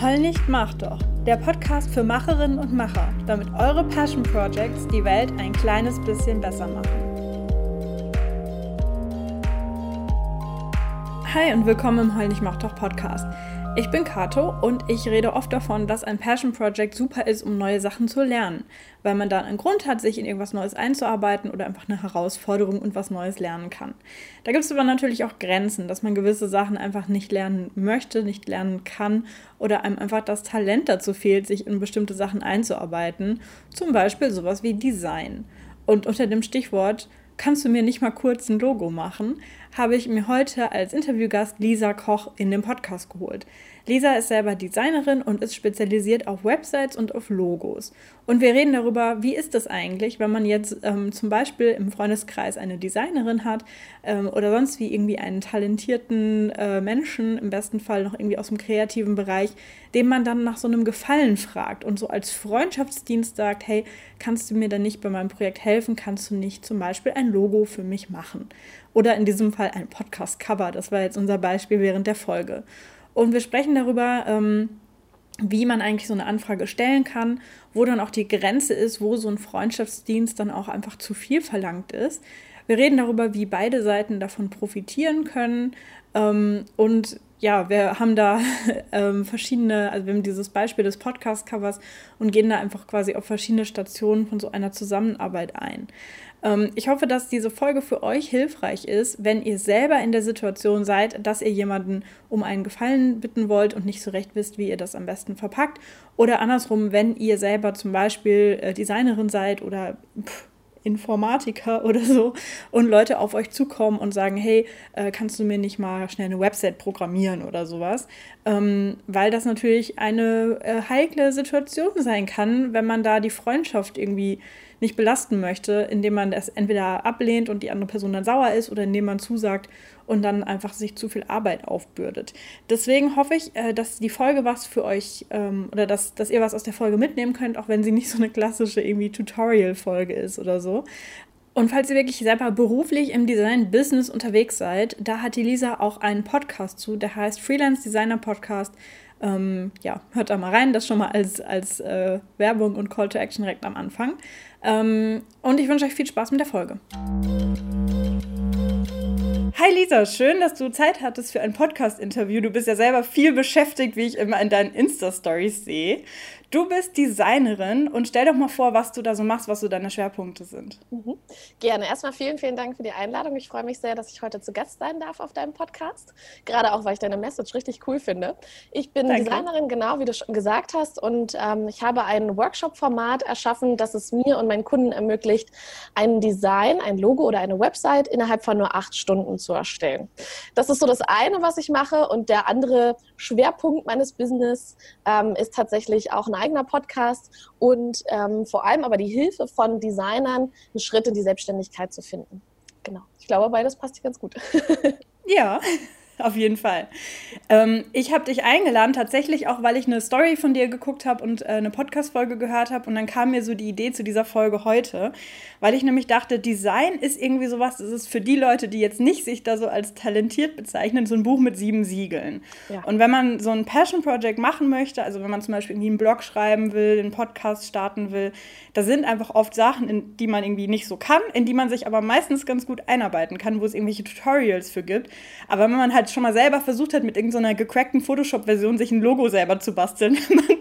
Heul nicht, mach doch. Der Podcast für Macherinnen und Macher, damit eure Passion Projects die Welt ein kleines bisschen besser machen. Hi und willkommen im Heul nicht, mach doch Podcast. Ich bin Kato und ich rede oft davon, dass ein Passion Project super ist, um neue Sachen zu lernen, weil man dann einen Grund hat, sich in irgendwas Neues einzuarbeiten oder einfach eine Herausforderung und was Neues lernen kann. Da gibt es aber natürlich auch Grenzen, dass man gewisse Sachen einfach nicht lernen möchte, nicht lernen kann oder einem einfach das Talent dazu fehlt, sich in bestimmte Sachen einzuarbeiten, zum Beispiel sowas wie Design. Und unter dem Stichwort kannst du mir nicht mal kurz ein Logo machen, habe ich mir heute als Interviewgast Lisa Koch in den Podcast geholt. Lisa ist selber Designerin und ist spezialisiert auf Websites und auf Logos. Und wir reden darüber, wie ist das eigentlich, wenn man jetzt ähm, zum Beispiel im Freundeskreis eine Designerin hat ähm, oder sonst wie irgendwie einen talentierten äh, Menschen, im besten Fall noch irgendwie aus dem kreativen Bereich, dem man dann nach so einem Gefallen fragt und so als Freundschaftsdienst sagt, hey, kannst du mir denn nicht bei meinem Projekt helfen? Kannst du nicht zum Beispiel ein Logo für mich machen? Oder in diesem Fall ein Podcast-Cover. Das war jetzt unser Beispiel während der Folge. Und wir sprechen darüber, ähm, wie man eigentlich so eine Anfrage stellen kann, wo dann auch die Grenze ist, wo so ein Freundschaftsdienst dann auch einfach zu viel verlangt ist. Wir reden darüber, wie beide Seiten davon profitieren können ähm, und ja, wir haben da ähm, verschiedene, also wir haben dieses Beispiel des Podcast-Covers und gehen da einfach quasi auf verschiedene Stationen von so einer Zusammenarbeit ein. Ähm, ich hoffe, dass diese Folge für euch hilfreich ist, wenn ihr selber in der Situation seid, dass ihr jemanden um einen Gefallen bitten wollt und nicht so recht wisst, wie ihr das am besten verpackt. Oder andersrum, wenn ihr selber zum Beispiel äh, Designerin seid oder Informatiker oder so und Leute auf euch zukommen und sagen, hey, äh, kannst du mir nicht mal schnell eine Website programmieren oder sowas, ähm, weil das natürlich eine äh, heikle Situation sein kann, wenn man da die Freundschaft irgendwie nicht belasten möchte, indem man es entweder ablehnt und die andere Person dann sauer ist oder indem man zusagt und dann einfach sich zu viel Arbeit aufbürdet. Deswegen hoffe ich, äh, dass die Folge was für euch ähm, oder dass, dass ihr was aus der Folge mitnehmen könnt, auch wenn sie nicht so eine klassische irgendwie Tutorial-Folge ist oder so. Und falls ihr wirklich selber beruflich im Design-Business unterwegs seid, da hat die Lisa auch einen Podcast zu, der heißt Freelance Designer Podcast. Ähm, ja, hört da mal rein, das schon mal als, als äh, Werbung und Call to Action direkt am Anfang. Ähm, und ich wünsche euch viel Spaß mit der Folge. Hi Lisa, schön, dass du Zeit hattest für ein Podcast-Interview. Du bist ja selber viel beschäftigt, wie ich immer in deinen Insta-Stories sehe. Du bist Designerin und stell doch mal vor, was du da so machst, was so deine Schwerpunkte sind. Mhm. Gerne. Erstmal vielen, vielen Dank für die Einladung. Ich freue mich sehr, dass ich heute zu Gast sein darf auf deinem Podcast. Gerade auch, weil ich deine Message richtig cool finde. Ich bin Danke. Designerin, genau wie du schon gesagt hast, und ähm, ich habe ein Workshop-Format erschaffen, das es mir und meinen Kunden ermöglicht, ein Design, ein Logo oder eine Website innerhalb von nur acht Stunden zu erstellen. Das ist so das eine, was ich mache. Und der andere Schwerpunkt meines Business ähm, ist tatsächlich auch eine eigener Podcast und ähm, vor allem aber die Hilfe von Designern, einen Schritt in die Selbstständigkeit zu finden. Genau. Ich glaube, beides passt hier ganz gut. Ja, auf jeden Fall. Ähm, ich habe dich eingeladen, tatsächlich auch, weil ich eine Story von dir geguckt habe und äh, eine Podcast-Folge gehört habe. Und dann kam mir so die Idee zu dieser Folge heute, weil ich nämlich dachte, Design ist irgendwie sowas, das ist für die Leute, die jetzt nicht sich da so als talentiert bezeichnen, so ein Buch mit sieben Siegeln. Ja. Und wenn man so ein Passion-Project machen möchte, also wenn man zum Beispiel irgendwie einen Blog schreiben will, einen Podcast starten will, da sind einfach oft Sachen, in die man irgendwie nicht so kann, in die man sich aber meistens ganz gut einarbeiten kann, wo es irgendwelche Tutorials für gibt. Aber wenn man halt schon mal selber versucht hat, mit irgendeiner gecrackten Photoshop-Version sich ein Logo selber zu basteln, wenn man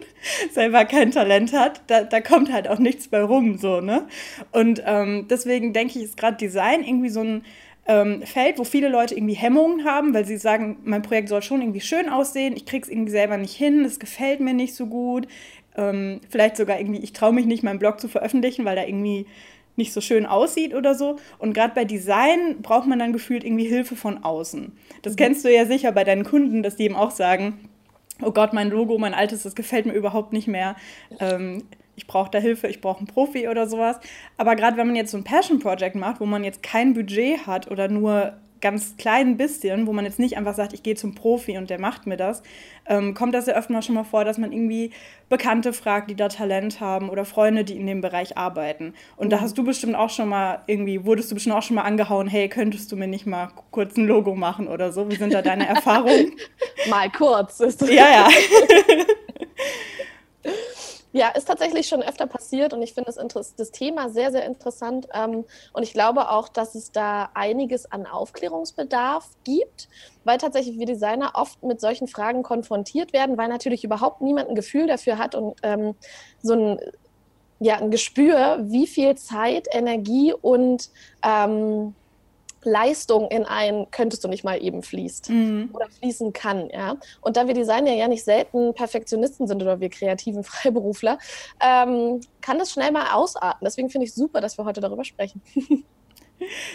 selber kein Talent hat, da, da kommt halt auch nichts bei rum, so, ne? Und ähm, deswegen denke ich, ist gerade Design irgendwie so ein ähm, Feld, wo viele Leute irgendwie Hemmungen haben, weil sie sagen, mein Projekt soll schon irgendwie schön aussehen, ich krieg's irgendwie selber nicht hin, es gefällt mir nicht so gut, ähm, vielleicht sogar irgendwie, ich traue mich nicht, meinen Blog zu veröffentlichen, weil da irgendwie nicht so schön aussieht oder so. Und gerade bei Design braucht man dann gefühlt irgendwie Hilfe von außen. Das mhm. kennst du ja sicher bei deinen Kunden, dass die eben auch sagen, oh Gott, mein Logo, mein altes, das gefällt mir überhaupt nicht mehr. Ähm, ich brauche da Hilfe, ich brauche einen Profi oder sowas. Aber gerade wenn man jetzt so ein Passion Project macht, wo man jetzt kein Budget hat oder nur ganz klein bisschen, wo man jetzt nicht einfach sagt, ich gehe zum Profi und der macht mir das, ähm, kommt das ja öfter mal schon mal vor, dass man irgendwie Bekannte fragt, die da Talent haben oder Freunde, die in dem Bereich arbeiten. Und mhm. da hast du bestimmt auch schon mal irgendwie, wurdest du bestimmt auch schon mal angehauen, hey, könntest du mir nicht mal kurz ein Logo machen oder so? Wie sind da deine Erfahrungen? mal kurz. ja, ja. Ja, ist tatsächlich schon öfter passiert und ich finde das, das, Thema sehr, sehr interessant. Ähm, und ich glaube auch, dass es da einiges an Aufklärungsbedarf gibt, weil tatsächlich wir Designer oft mit solchen Fragen konfrontiert werden, weil natürlich überhaupt niemand ein Gefühl dafür hat und ähm, so ein, ja, ein Gespür, wie viel Zeit, Energie und ähm, Leistung in ein könntest du nicht mal eben fließt mhm. oder fließen kann. Ja? Und da wir Designer ja nicht selten Perfektionisten sind oder wir kreativen Freiberufler, ähm, kann das schnell mal ausarten. Deswegen finde ich super, dass wir heute darüber sprechen.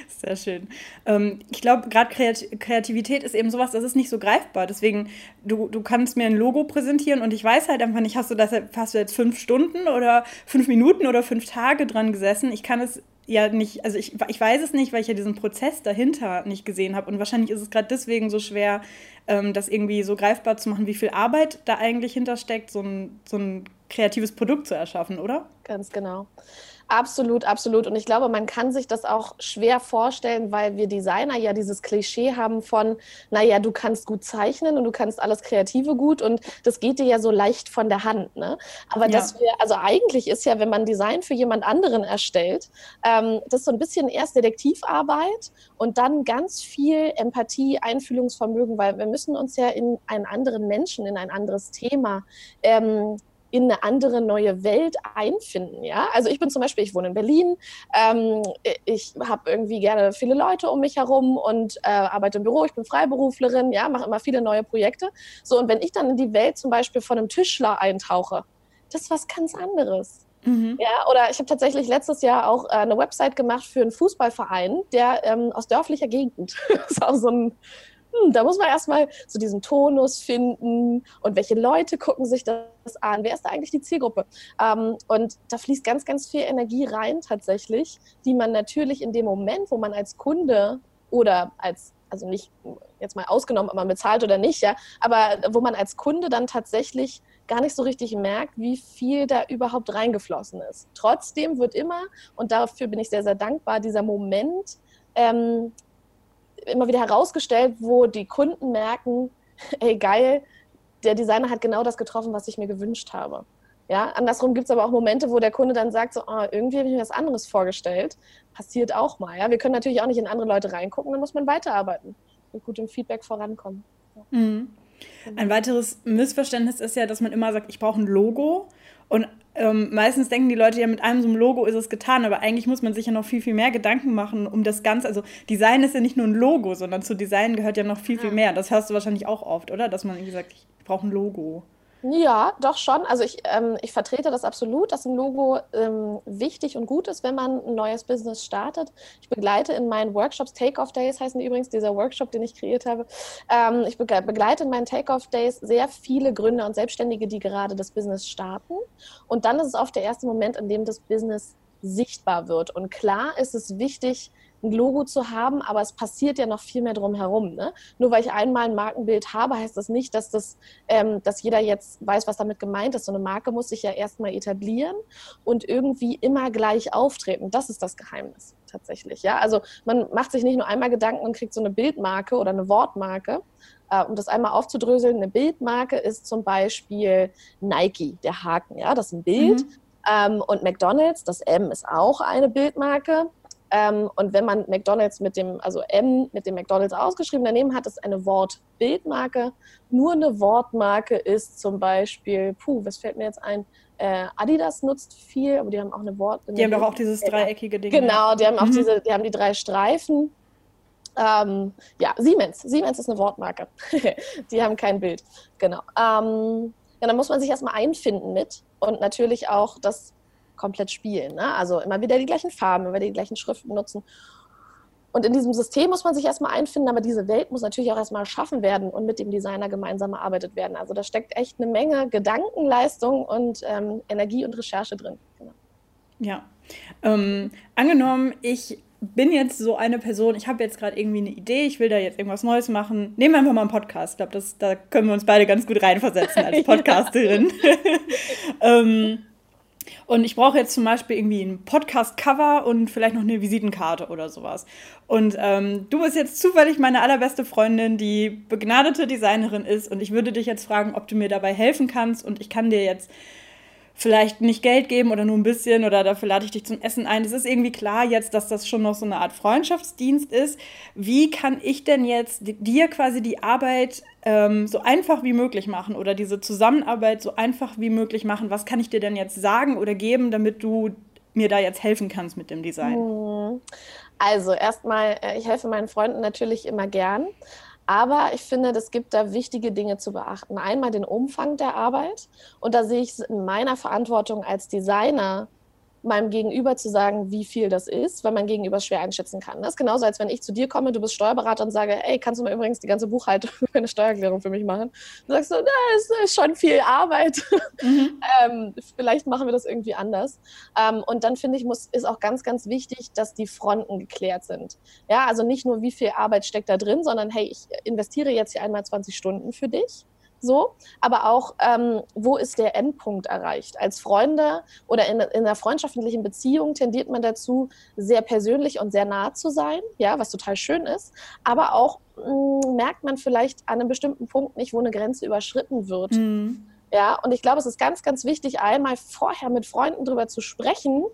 Sehr schön. Ähm, ich glaube, gerade Kreativität ist eben sowas, das ist nicht so greifbar. Deswegen, du, du kannst mir ein Logo präsentieren und ich weiß halt einfach nicht, hast du das hast du jetzt fünf Stunden oder fünf Minuten oder fünf Tage dran gesessen? Ich kann es ja nicht, also ich, ich weiß es nicht, weil ich ja diesen Prozess dahinter nicht gesehen habe. Und wahrscheinlich ist es gerade deswegen so schwer, ähm, das irgendwie so greifbar zu machen, wie viel Arbeit da eigentlich hintersteckt, so ein, so ein kreatives Produkt zu erschaffen, oder? Ganz genau. Absolut, absolut. Und ich glaube, man kann sich das auch schwer vorstellen, weil wir Designer ja dieses Klischee haben von, naja, du kannst gut zeichnen und du kannst alles Kreative gut und das geht dir ja so leicht von der Hand. Ne? Aber ja. dass wir, also eigentlich ist ja, wenn man Design für jemand anderen erstellt, ähm, das ist so ein bisschen erst Detektivarbeit und dann ganz viel Empathie, Einfühlungsvermögen, weil wir müssen uns ja in einen anderen Menschen, in ein anderes Thema ähm, in eine andere neue Welt einfinden. Ja, also ich bin zum Beispiel, ich wohne in Berlin, ähm, ich habe irgendwie gerne viele Leute um mich herum und äh, arbeite im Büro. Ich bin Freiberuflerin, ja, mache immer viele neue Projekte. So und wenn ich dann in die Welt zum Beispiel von einem Tischler eintauche, das ist was ganz anderes. Mhm. Ja, oder ich habe tatsächlich letztes Jahr auch äh, eine Website gemacht für einen Fußballverein, der ähm, aus dörflicher Gegend. das ist auch so ein hm, da muss man erstmal so diesen Tonus finden und welche Leute gucken sich das an, wer ist da eigentlich die Zielgruppe? Ähm, und da fließt ganz, ganz viel Energie rein tatsächlich, die man natürlich in dem Moment, wo man als Kunde oder als also nicht jetzt mal ausgenommen, ob man bezahlt oder nicht, ja, aber wo man als Kunde dann tatsächlich gar nicht so richtig merkt, wie viel da überhaupt reingeflossen ist. Trotzdem wird immer, und dafür bin ich sehr, sehr dankbar, dieser Moment ähm, immer wieder herausgestellt, wo die Kunden merken, ey geil, der Designer hat genau das getroffen, was ich mir gewünscht habe. Ja, andersrum gibt es aber auch Momente, wo der Kunde dann sagt, so, oh, irgendwie habe ich mir was anderes vorgestellt. Passiert auch mal. Ja? Wir können natürlich auch nicht in andere Leute reingucken, dann muss man weiterarbeiten und gut im Feedback vorankommen. Mhm. Ein weiteres Missverständnis ist ja, dass man immer sagt, ich brauche ein Logo. Und ähm, meistens denken die Leute ja, mit einem so einem Logo ist es getan, aber eigentlich muss man sich ja noch viel, viel mehr Gedanken machen um das Ganze. Also Design ist ja nicht nur ein Logo, sondern zu Design gehört ja noch viel, viel mehr. Das hörst du wahrscheinlich auch oft, oder? Dass man irgendwie sagt, ich brauche ein Logo. Ja, doch schon. Also ich, ähm, ich vertrete das absolut, dass ein Logo ähm, wichtig und gut ist, wenn man ein neues Business startet. Ich begleite in meinen Workshops, Take-Off-Days heißen die übrigens, dieser Workshop, den ich kreiert habe. Ähm, ich begleite in meinen Take-Off-Days sehr viele Gründer und Selbstständige, die gerade das Business starten. Und dann ist es oft der erste Moment, in dem das Business sichtbar wird. Und klar ist es wichtig, ein Logo zu haben, aber es passiert ja noch viel mehr drumherum. Ne? Nur weil ich einmal ein Markenbild habe, heißt das nicht, dass, das, ähm, dass jeder jetzt weiß, was damit gemeint ist. So eine Marke muss sich ja erstmal etablieren und irgendwie immer gleich auftreten. Das ist das Geheimnis tatsächlich. Ja? Also man macht sich nicht nur einmal Gedanken und kriegt so eine Bildmarke oder eine Wortmarke, äh, um das einmal aufzudröseln, eine Bildmarke ist zum Beispiel Nike, der Haken, ja, das ist ein Bild. Mhm. Ähm, und McDonald's, das M ist auch eine Bildmarke. Ähm, und wenn man McDonalds mit dem, also M mit dem McDonalds ausgeschrieben daneben hat, ist eine Wortbildmarke. Nur eine Wortmarke ist zum Beispiel, puh, was fällt mir jetzt ein? Äh, Adidas nutzt viel, aber die haben auch eine Wort. Die haben doch auch dieses dreieckige Ding. Genau, die haben auch mhm. diese, die haben die drei Streifen. Ähm, ja, Siemens. Siemens ist eine Wortmarke. die haben kein Bild. Genau. Ähm, ja, dann muss man sich erstmal einfinden mit und natürlich auch das komplett spielen. Ne? Also immer wieder die gleichen Farben, immer wieder die gleichen Schriften benutzen. Und in diesem System muss man sich erstmal einfinden, aber diese Welt muss natürlich auch erstmal erschaffen werden und mit dem Designer gemeinsam erarbeitet werden. Also da steckt echt eine Menge Gedankenleistung und ähm, Energie und Recherche drin. Genau. Ja. Ähm, angenommen, ich bin jetzt so eine Person, ich habe jetzt gerade irgendwie eine Idee, ich will da jetzt irgendwas Neues machen. Nehmen wir einfach mal einen Podcast. Ich glaube, da können wir uns beide ganz gut reinversetzen als Podcasterin. ähm, und ich brauche jetzt zum Beispiel irgendwie ein Podcast-Cover und vielleicht noch eine Visitenkarte oder sowas. Und ähm, du bist jetzt zufällig meine allerbeste Freundin, die begnadete Designerin ist. Und ich würde dich jetzt fragen, ob du mir dabei helfen kannst. Und ich kann dir jetzt vielleicht nicht Geld geben oder nur ein bisschen oder dafür lade ich dich zum Essen ein. Es ist irgendwie klar jetzt, dass das schon noch so eine Art Freundschaftsdienst ist. Wie kann ich denn jetzt dir quasi die Arbeit ähm, so einfach wie möglich machen oder diese Zusammenarbeit so einfach wie möglich machen? Was kann ich dir denn jetzt sagen oder geben, damit du mir da jetzt helfen kannst mit dem Design? Hm. Also erstmal, äh, ich helfe meinen Freunden natürlich immer gern. Aber ich finde, es gibt da wichtige Dinge zu beachten. Einmal den Umfang der Arbeit. Und da sehe ich es in meiner Verantwortung als Designer, meinem Gegenüber zu sagen, wie viel das ist, weil mein Gegenüber schwer einschätzen kann. Das ist genauso, als wenn ich zu dir komme, du bist Steuerberater und sage, ey, kannst du mal übrigens die ganze Buchhaltung für eine Steuererklärung für mich machen? Du sagst so, das ist schon viel Arbeit. Mhm. ähm, vielleicht machen wir das irgendwie anders. Ähm, und dann finde ich, muss, ist auch ganz, ganz wichtig, dass die Fronten geklärt sind. Ja, also nicht nur, wie viel Arbeit steckt da drin, sondern hey, ich investiere jetzt hier einmal 20 Stunden für dich so, aber auch, ähm, wo ist der Endpunkt erreicht? Als Freunde oder in, in einer freundschaftlichen Beziehung tendiert man dazu, sehr persönlich und sehr nah zu sein, ja, was total schön ist, aber auch mh, mm, merkt man vielleicht an einem bestimmten Punkt nicht, wo eine Grenze überschritten wird. Mhm. Ja, und ich glaube, es ist ganz, ganz wichtig, einmal vorher mit Freunden darüber zu sprechen,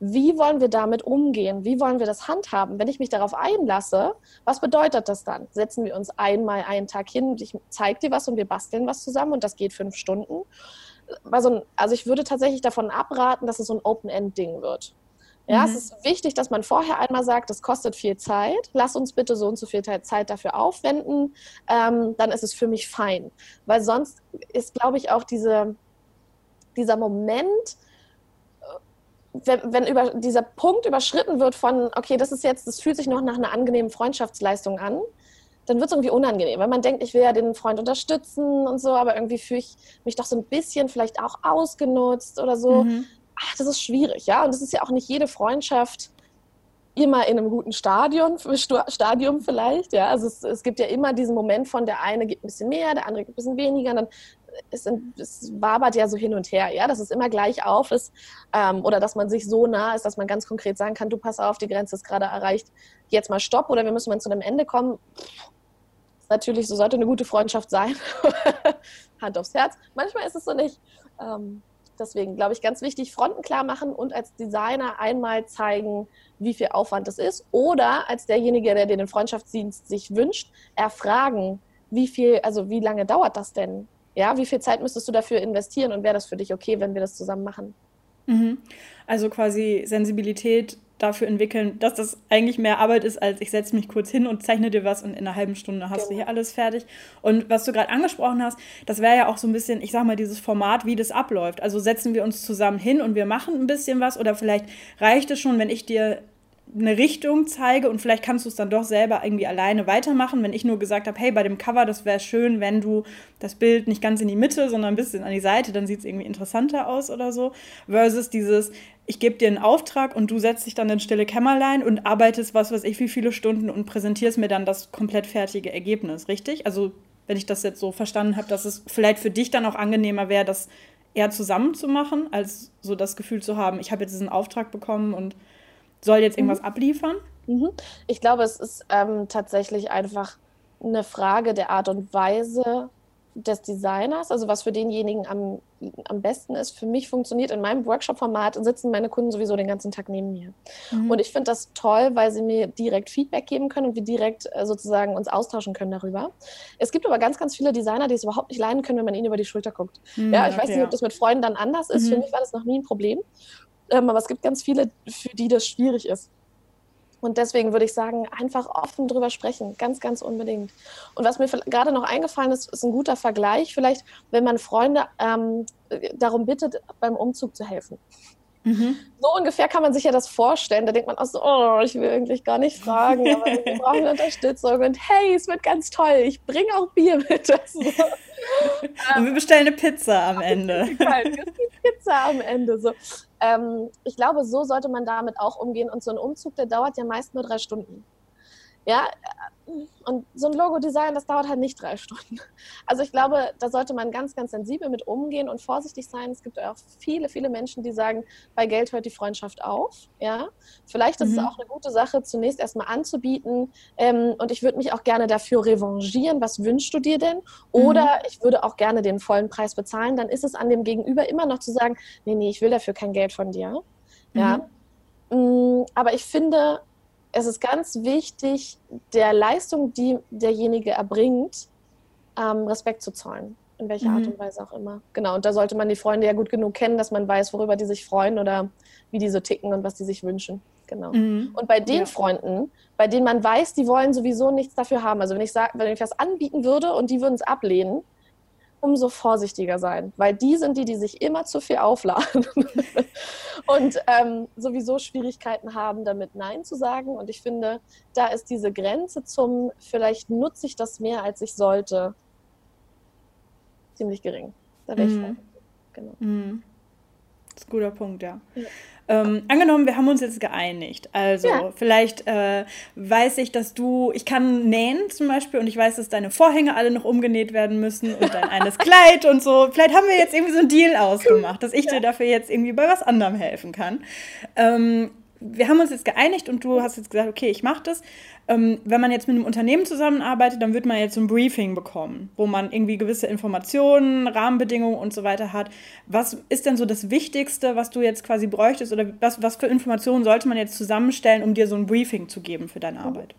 wie wollen wir damit umgehen? Wie wollen wir das handhaben? Wenn ich mich darauf einlasse, was bedeutet das dann? Setzen wir uns einmal einen Tag hin und ich zeige dir was und wir basteln was zusammen und das geht fünf Stunden? Also, also ich würde tatsächlich davon abraten, dass es so ein Open-End-Ding wird. Ja, mhm. es ist wichtig, dass man vorher einmal sagt, das kostet viel Zeit. Lass uns bitte so und so viel Zeit dafür aufwenden. Ähm, dann ist es für mich fein. Weil sonst ist, glaube ich, auch diese, dieser Moment, wenn, wenn über dieser Punkt überschritten wird von, okay, das ist jetzt, das fühlt sich noch nach einer angenehmen Freundschaftsleistung an, dann wird es irgendwie unangenehm, weil man denkt, ich will ja den Freund unterstützen und so, aber irgendwie fühle ich mich doch so ein bisschen vielleicht auch ausgenutzt oder so. Mhm. Ach, das ist schwierig, ja. Und es ist ja auch nicht jede Freundschaft immer in einem guten Stadion, Stadium vielleicht, ja. Also es, es, gibt ja immer diesen Moment von der eine gibt ein bisschen mehr, der andere gibt ein bisschen weniger, dann es, es wabert ja so hin und her, ja, dass es immer gleich auf ist ähm, oder dass man sich so nah ist, dass man ganz konkret sagen kann, du pass auf, die Grenze ist gerade erreicht, jetzt mal stopp oder wir müssen mal zu einem Ende kommen. Ist natürlich, so sollte eine gute Freundschaft sein. Hand aufs Herz. Manchmal ist es so nicht. Ähm, deswegen glaube ich, ganz wichtig, Fronten klar machen und als Designer einmal zeigen, wie viel Aufwand es ist. Oder als derjenige, der den Freundschaftsdienst sich wünscht, erfragen, wie viel, also wie lange dauert das denn? Ja, wie viel Zeit müsstest du dafür investieren und wäre das für dich okay, wenn wir das zusammen machen? Mhm. Also quasi Sensibilität dafür entwickeln, dass das eigentlich mehr Arbeit ist, als ich setze mich kurz hin und zeichne dir was und in einer halben Stunde hast genau. du hier alles fertig. Und was du gerade angesprochen hast, das wäre ja auch so ein bisschen, ich sag mal, dieses Format, wie das abläuft. Also setzen wir uns zusammen hin und wir machen ein bisschen was oder vielleicht reicht es schon, wenn ich dir eine Richtung zeige und vielleicht kannst du es dann doch selber irgendwie alleine weitermachen, wenn ich nur gesagt habe, hey, bei dem Cover, das wäre schön, wenn du das Bild nicht ganz in die Mitte, sondern ein bisschen an die Seite, dann sieht es irgendwie interessanter aus oder so, versus dieses, ich gebe dir einen Auftrag und du setzt dich dann in stille Kämmerlein und arbeitest was weiß ich wie viele Stunden und präsentierst mir dann das komplett fertige Ergebnis, richtig? Also wenn ich das jetzt so verstanden habe, dass es vielleicht für dich dann auch angenehmer wäre, das eher zusammen zu machen, als so das Gefühl zu haben, ich habe jetzt diesen Auftrag bekommen und soll jetzt irgendwas mhm. abliefern? Mhm. Ich glaube, es ist ähm, tatsächlich einfach eine Frage der Art und Weise des Designers, also was für denjenigen am, am besten ist. Für mich funktioniert in meinem Workshop-Format, sitzen meine Kunden sowieso den ganzen Tag neben mir. Mhm. Und ich finde das toll, weil sie mir direkt Feedback geben können und wir direkt äh, sozusagen uns austauschen können darüber. Es gibt aber ganz, ganz viele Designer, die es überhaupt nicht leiden können, wenn man ihnen über die Schulter guckt. Mhm, ja, ich okay, weiß nicht, ob das mit Freunden dann anders ist. Für mhm. mich war das noch nie ein Problem. Ähm, aber es gibt ganz viele, für die das schwierig ist. Und deswegen würde ich sagen, einfach offen drüber sprechen, ganz, ganz unbedingt. Und was mir gerade noch eingefallen ist, ist ein guter Vergleich, vielleicht, wenn man Freunde ähm, darum bittet, beim Umzug zu helfen. Mhm. So ungefähr kann man sich ja das vorstellen. Da denkt man auch so, oh, ich will eigentlich gar nicht fragen, aber wir brauchen Unterstützung. Und hey, es wird ganz toll. Ich bringe auch Bier mit. So. Und wir bestellen eine Pizza am Ende. Pizza am Ende. So. Ähm, ich glaube, so sollte man damit auch umgehen. Und so ein Umzug, der dauert ja meist nur drei Stunden. Ja, und so ein Logo-Design, das dauert halt nicht drei Stunden. Also ich glaube, da sollte man ganz, ganz sensibel mit umgehen und vorsichtig sein. Es gibt auch viele, viele Menschen, die sagen, bei Geld hört die Freundschaft auf. Ja, vielleicht ist mhm. es auch eine gute Sache, zunächst erstmal anzubieten. Ähm, und ich würde mich auch gerne dafür revanchieren. Was wünschst du dir denn? Oder mhm. ich würde auch gerne den vollen Preis bezahlen. Dann ist es an dem Gegenüber immer noch zu sagen, nee, nee, ich will dafür kein Geld von dir. Ja. Mhm. Aber ich finde, es ist ganz wichtig, der Leistung, die derjenige erbringt, ähm, Respekt zu zollen. In welcher mhm. Art und Weise auch immer. Genau, und da sollte man die Freunde ja gut genug kennen, dass man weiß, worüber die sich freuen oder wie die so ticken und was die sich wünschen. Genau. Mhm. Und bei den ja. Freunden, bei denen man weiß, die wollen sowieso nichts dafür haben. Also wenn ich sag, wenn ich was anbieten würde und die würden es ablehnen, umso vorsichtiger sein, weil die sind die, die sich immer zu viel aufladen und ähm, sowieso Schwierigkeiten haben, damit Nein zu sagen. Und ich finde, da ist diese Grenze zum, vielleicht nutze ich das mehr, als ich sollte, ziemlich gering. Da wäre ich mhm. Genau. Mhm. Das ist ein guter Punkt, ja. ja. Ähm, angenommen, wir haben uns jetzt geeinigt. Also, ja. vielleicht äh, weiß ich, dass du, ich kann nähen zum Beispiel und ich weiß, dass deine Vorhänge alle noch umgenäht werden müssen und dein eines Kleid und so. Vielleicht haben wir jetzt irgendwie so einen Deal ausgemacht, dass ich ja. dir dafür jetzt irgendwie bei was anderem helfen kann. Ähm, wir haben uns jetzt geeinigt und du hast jetzt gesagt, okay, ich mache das. Ähm, wenn man jetzt mit einem Unternehmen zusammenarbeitet, dann wird man jetzt so ein Briefing bekommen, wo man irgendwie gewisse Informationen, Rahmenbedingungen und so weiter hat. Was ist denn so das Wichtigste, was du jetzt quasi bräuchtest oder was, was für Informationen sollte man jetzt zusammenstellen, um dir so ein Briefing zu geben für deine Arbeit?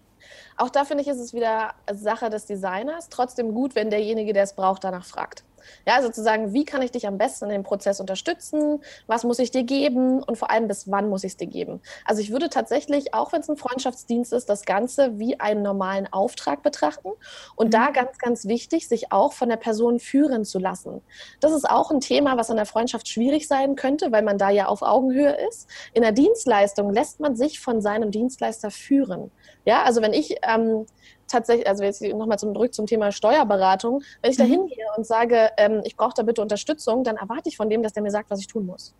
Auch da finde ich, ist es wieder Sache des Designers. Trotzdem gut, wenn derjenige, der es braucht, danach fragt. Ja, sozusagen, wie kann ich dich am besten in dem Prozess unterstützen? Was muss ich dir geben? Und vor allem, bis wann muss ich es dir geben? Also ich würde tatsächlich, auch wenn es ein Freundschaftsdienst ist, das Ganze wie einen normalen Auftrag betrachten. Und mhm. da ganz, ganz wichtig, sich auch von der Person führen zu lassen. Das ist auch ein Thema, was in der Freundschaft schwierig sein könnte, weil man da ja auf Augenhöhe ist. In der Dienstleistung lässt man sich von seinem Dienstleister führen. Ja, also wenn ich ähm, tatsächlich, also jetzt nochmal zum, zurück zum Thema Steuerberatung, wenn ich da mhm. hingehe und sage, ähm, ich brauche da bitte Unterstützung, dann erwarte ich von dem, dass der mir sagt, was ich tun muss.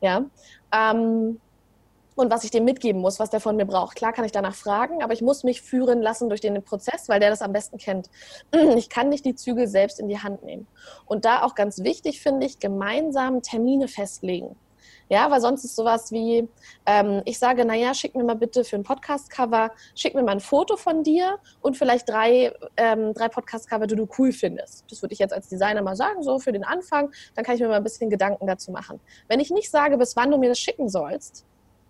Ja. Ähm, und was ich dem mitgeben muss, was der von mir braucht. Klar kann ich danach fragen, aber ich muss mich führen lassen durch den Prozess, weil der das am besten kennt. Ich kann nicht die Zügel selbst in die Hand nehmen. Und da auch ganz wichtig finde ich, gemeinsam Termine festlegen. Ja, weil sonst ist sowas wie, ähm, ich sage, naja, schick mir mal bitte für ein Podcast-Cover, schick mir mal ein Foto von dir und vielleicht drei, ähm, drei Podcast-Cover, die du cool findest. Das würde ich jetzt als Designer mal sagen, so für den Anfang. Dann kann ich mir mal ein bisschen Gedanken dazu machen. Wenn ich nicht sage, bis wann du mir das schicken sollst,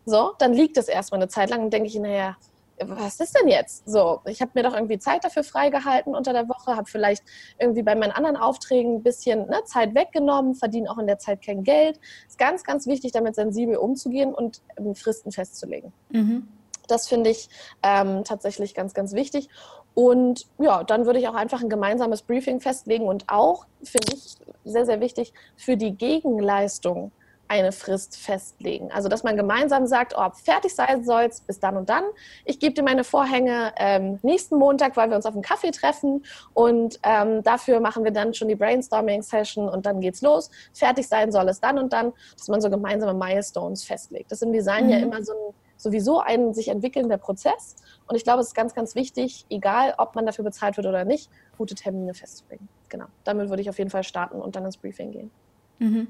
so, dann liegt es erstmal eine Zeit lang und denke ich, naja, was ist denn jetzt? So, ich habe mir doch irgendwie Zeit dafür freigehalten unter der Woche, habe vielleicht irgendwie bei meinen anderen Aufträgen ein bisschen ne, Zeit weggenommen, verdiene auch in der Zeit kein Geld. Ist ganz, ganz wichtig, damit sensibel umzugehen und ähm, Fristen festzulegen. Mhm. Das finde ich ähm, tatsächlich ganz, ganz wichtig. Und ja, dann würde ich auch einfach ein gemeinsames Briefing festlegen und auch, finde ich sehr, sehr wichtig, für die Gegenleistung eine Frist festlegen. Also, dass man gemeinsam sagt, oh, fertig sein soll bis dann und dann. Ich gebe dir meine Vorhänge ähm, nächsten Montag, weil wir uns auf einen Kaffee treffen und ähm, dafür machen wir dann schon die Brainstorming-Session und dann geht's los. Fertig sein soll es dann und dann, dass man so gemeinsame Milestones festlegt. Das ist im Design mhm. ja immer so ein sowieso ein sich entwickelnder Prozess. Und ich glaube, es ist ganz, ganz wichtig, egal ob man dafür bezahlt wird oder nicht, gute Termine festzulegen. Genau. Damit würde ich auf jeden Fall starten und dann ins Briefing gehen. Mhm.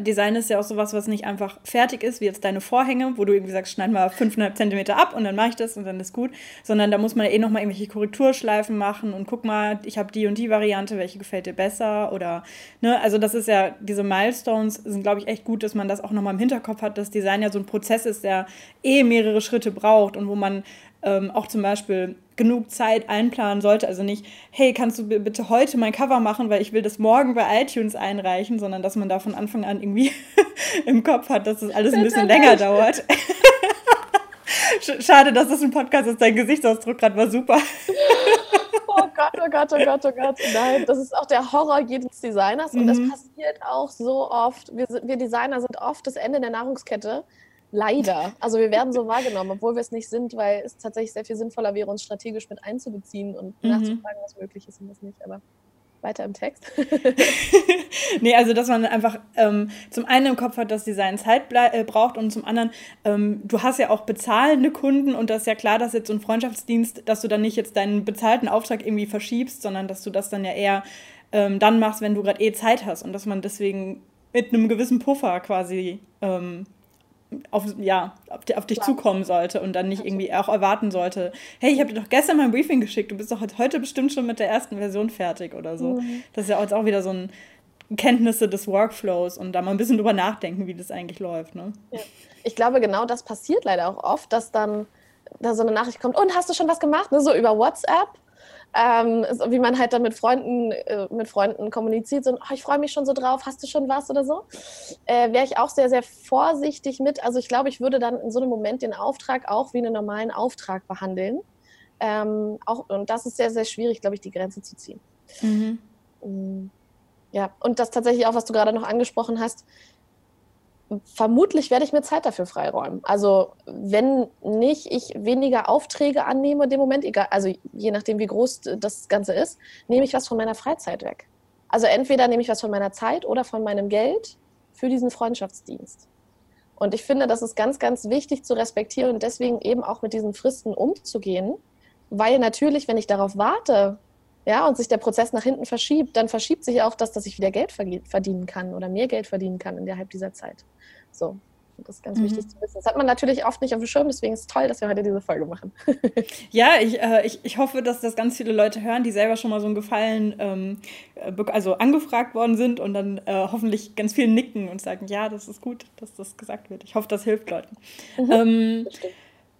Design ist ja auch sowas, was nicht einfach fertig ist, wie jetzt deine Vorhänge, wo du irgendwie sagst, schneid mal 5,5 Zentimeter ab und dann mache ich das und dann ist gut, sondern da muss man ja eh nochmal irgendwelche Korrekturschleifen machen und guck mal, ich habe die und die Variante, welche gefällt dir besser oder, ne, also das ist ja, diese Milestones sind, glaube ich, echt gut, dass man das auch nochmal im Hinterkopf hat, dass Design ja so ein Prozess ist, der eh mehrere Schritte braucht und wo man ähm, auch zum Beispiel genug Zeit einplanen sollte. Also nicht, hey, kannst du bitte heute mein Cover machen, weil ich will das morgen bei iTunes einreichen, sondern dass man da von Anfang an irgendwie im Kopf hat, dass das alles ein bisschen länger dauert. Schade, dass das ein Podcast ist. Dein Gesichtsausdruck gerade war super. oh Gott, oh Gott, oh Gott, oh Gott. Nein, das ist auch der Horror jedes Designers und mhm. das passiert auch so oft. Wir, wir Designer sind oft das Ende der Nahrungskette Leider. Also wir werden so wahrgenommen, obwohl wir es nicht sind, weil es tatsächlich sehr viel sinnvoller wäre, uns strategisch mit einzubeziehen und mhm. nachzufragen, was möglich ist und was nicht. Aber weiter im Text. nee, also dass man einfach ähm, zum einen im Kopf hat, dass Design Zeit äh, braucht und zum anderen, ähm, du hast ja auch bezahlende Kunden und das ist ja klar, dass jetzt so ein Freundschaftsdienst, dass du dann nicht jetzt deinen bezahlten Auftrag irgendwie verschiebst, sondern dass du das dann ja eher ähm, dann machst, wenn du gerade eh Zeit hast und dass man deswegen mit einem gewissen Puffer quasi ähm, auf, ja, auf, auf dich Klar. zukommen sollte und dann nicht irgendwie auch erwarten sollte, hey, ich habe dir doch gestern mein Briefing geschickt, du bist doch heute bestimmt schon mit der ersten Version fertig oder so. Mhm. Das ist ja jetzt auch wieder so ein Kenntnisse des Workflows und da mal ein bisschen drüber nachdenken, wie das eigentlich läuft. Ne? Ja. Ich glaube, genau das passiert leider auch oft, dass dann da so eine Nachricht kommt, und hast du schon was gemacht? Ne? So über WhatsApp ähm, wie man halt dann mit Freunden, äh, mit Freunden kommuniziert, so, oh, ich freue mich schon so drauf, hast du schon was oder so, äh, wäre ich auch sehr, sehr vorsichtig mit. Also ich glaube, ich würde dann in so einem Moment den Auftrag auch wie einen normalen Auftrag behandeln. Ähm, auch, und das ist sehr, sehr schwierig, glaube ich, die Grenze zu ziehen. Mhm. Mm, ja, und das tatsächlich auch, was du gerade noch angesprochen hast, vermutlich werde ich mir Zeit dafür freiräumen. Also wenn nicht ich weniger Aufträge annehme dem Moment, egal, also je nachdem, wie groß das Ganze ist, nehme ich was von meiner Freizeit weg. Also entweder nehme ich was von meiner Zeit oder von meinem Geld für diesen Freundschaftsdienst. Und ich finde, das ist ganz, ganz wichtig zu respektieren und deswegen eben auch mit diesen Fristen umzugehen, weil natürlich, wenn ich darauf warte, ja, und sich der Prozess nach hinten verschiebt, dann verschiebt sich auch das, dass ich wieder Geld verdienen kann oder mehr Geld verdienen kann innerhalb dieser Zeit. So. Das ist ganz mhm. wichtig zu wissen. Das hat man natürlich oft nicht auf dem Schirm, deswegen ist es toll, dass wir heute diese Folge machen. ja, ich, äh, ich, ich hoffe, dass das ganz viele Leute hören, die selber schon mal so einen Gefallen ähm, äh, also angefragt worden sind und dann äh, hoffentlich ganz viel nicken und sagen, ja, das ist gut, dass das gesagt wird. Ich hoffe, das hilft Leuten. Mhm, ähm,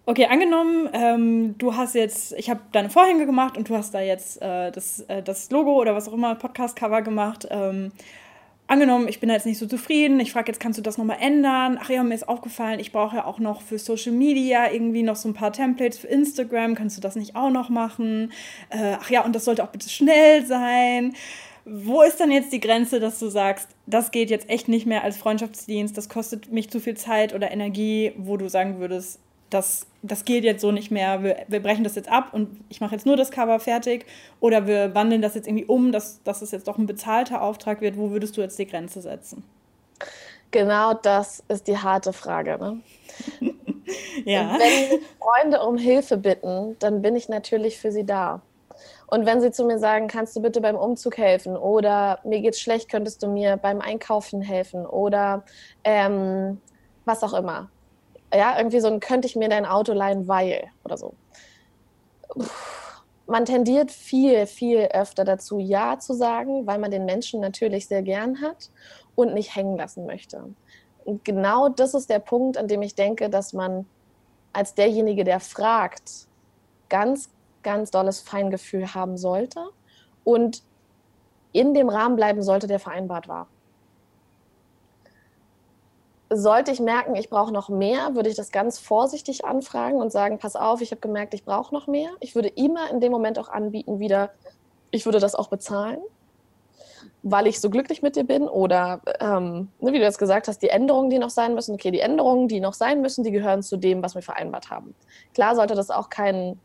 okay, angenommen, ähm, du hast jetzt, ich habe deine Vorhänge gemacht und du hast da jetzt äh, das, äh, das Logo oder was auch immer, Podcast-Cover gemacht. Ähm, angenommen, ich bin da jetzt nicht so zufrieden, ich frage jetzt, kannst du das nochmal ändern? Ach ja, mir ist aufgefallen, ich brauche ja auch noch für Social Media irgendwie noch so ein paar Templates für Instagram, kannst du das nicht auch noch machen? Äh, ach ja, und das sollte auch bitte schnell sein. Wo ist dann jetzt die Grenze, dass du sagst, das geht jetzt echt nicht mehr als Freundschaftsdienst, das kostet mich zu viel Zeit oder Energie, wo du sagen würdest, das, das geht jetzt so nicht mehr, wir, wir brechen das jetzt ab und ich mache jetzt nur das Cover fertig oder wir wandeln das jetzt irgendwie um, dass, dass es jetzt doch ein bezahlter Auftrag wird, wo würdest du jetzt die Grenze setzen? Genau das ist die harte Frage. Ne? ja. Wenn Freunde um Hilfe bitten, dann bin ich natürlich für sie da. Und wenn sie zu mir sagen, kannst du bitte beim Umzug helfen oder mir geht's schlecht, könntest du mir beim Einkaufen helfen oder ähm, was auch immer, ja, irgendwie so ein könnte ich mir dein Auto leihen, weil oder so. Man tendiert viel, viel öfter dazu, Ja zu sagen, weil man den Menschen natürlich sehr gern hat und nicht hängen lassen möchte. Und genau das ist der Punkt, an dem ich denke, dass man als derjenige, der fragt, ganz, ganz dolles Feingefühl haben sollte und in dem Rahmen bleiben sollte, der vereinbart war sollte ich merken, ich brauche noch mehr, würde ich das ganz vorsichtig anfragen und sagen, pass auf, ich habe gemerkt, ich brauche noch mehr. Ich würde immer in dem Moment auch anbieten, wieder, ich würde das auch bezahlen, weil ich so glücklich mit dir bin oder, ähm, ne, wie du jetzt gesagt hast, die Änderungen, die noch sein müssen, okay, die Änderungen, die noch sein müssen, die gehören zu dem, was wir vereinbart haben. Klar sollte das auch kein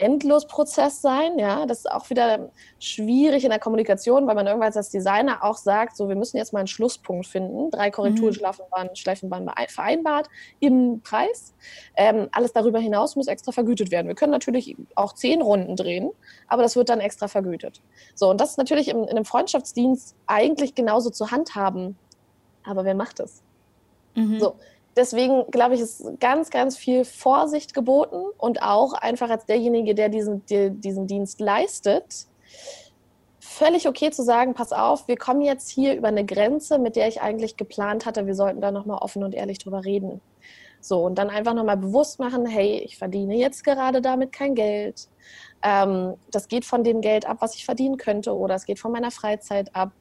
Endlosprozess sein. Ja, das ist auch wieder schwierig in der Kommunikation, weil man irgendwann als Designer auch sagt, so wir müssen jetzt mal einen Schlusspunkt finden. Drei Korrekturschleifen mhm. waren vereinbart im Preis. Ähm, alles darüber hinaus muss extra vergütet werden. Wir können natürlich auch zehn Runden drehen, aber das wird dann extra vergütet. So und das ist natürlich im, in einem Freundschaftsdienst eigentlich genauso zu handhaben. Aber wer macht es? Mhm. So, deswegen glaube ich, ist ganz, ganz viel Vorsicht geboten und auch einfach als derjenige, der diesen, der diesen Dienst leistet, völlig okay zu sagen, pass auf, wir kommen jetzt hier über eine Grenze, mit der ich eigentlich geplant hatte, wir sollten da nochmal offen und ehrlich drüber reden. So, und dann einfach nochmal bewusst machen, hey, ich verdiene jetzt gerade damit kein Geld. Ähm, das geht von dem Geld ab, was ich verdienen könnte, oder es geht von meiner Freizeit ab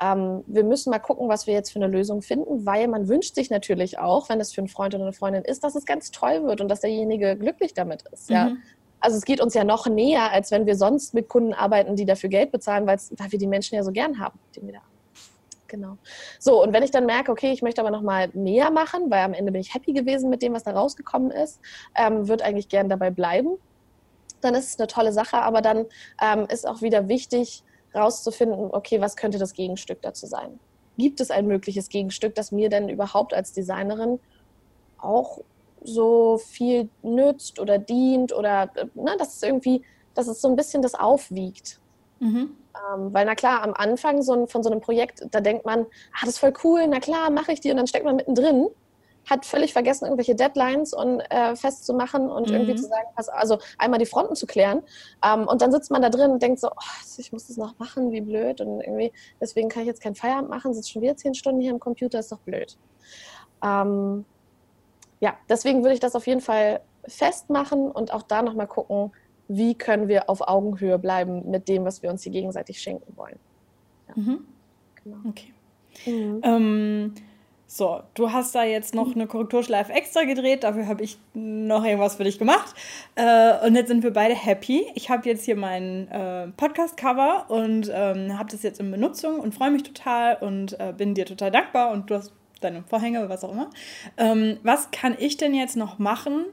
ähm, wir müssen mal gucken, was wir jetzt für eine Lösung finden, weil man wünscht sich natürlich auch, wenn es für einen Freund oder eine Freundin ist, dass es ganz toll wird und dass derjenige glücklich damit ist. Mhm. Ja? Also es geht uns ja noch näher, als wenn wir sonst mit Kunden arbeiten, die dafür Geld bezahlen, weil wir die Menschen ja so gern haben, den wir da haben. Genau. So, und wenn ich dann merke, okay, ich möchte aber noch mal mehr machen, weil am Ende bin ich happy gewesen mit dem, was da rausgekommen ist, ähm, würde eigentlich gern dabei bleiben, dann ist es eine tolle Sache, aber dann ähm, ist auch wieder wichtig, rauszufinden, okay, was könnte das Gegenstück dazu sein? Gibt es ein mögliches Gegenstück, das mir denn überhaupt als Designerin auch so viel nützt oder dient oder ne, dass es irgendwie, dass es so ein bisschen das aufwiegt. Mhm. Ähm, weil na klar, am Anfang so von so einem Projekt, da denkt man, ah, das ist voll cool, na klar, mache ich die und dann steckt man mittendrin hat völlig vergessen, irgendwelche Deadlines und äh, festzumachen und mhm. irgendwie zu sagen, also einmal die Fronten zu klären. Ähm, und dann sitzt man da drin und denkt so, oh, ich muss das noch machen, wie blöd. Und irgendwie, deswegen kann ich jetzt keinen Feierabend machen, sitze schon wieder zehn Stunden hier am Computer, ist doch blöd. Ähm, ja, deswegen würde ich das auf jeden Fall festmachen und auch da nochmal gucken, wie können wir auf Augenhöhe bleiben mit dem, was wir uns hier gegenseitig schenken wollen. Ja. Mhm. Genau. Okay. Mhm. Ähm, so, du hast da jetzt noch eine Korrekturschleife extra gedreht, dafür habe ich noch irgendwas für dich gemacht. Äh, und jetzt sind wir beide happy. Ich habe jetzt hier mein äh, Podcast-Cover und ähm, habe das jetzt in Benutzung und freue mich total und äh, bin dir total dankbar und du hast deine Vorhänge, was auch immer. Ähm, was kann ich denn jetzt noch machen,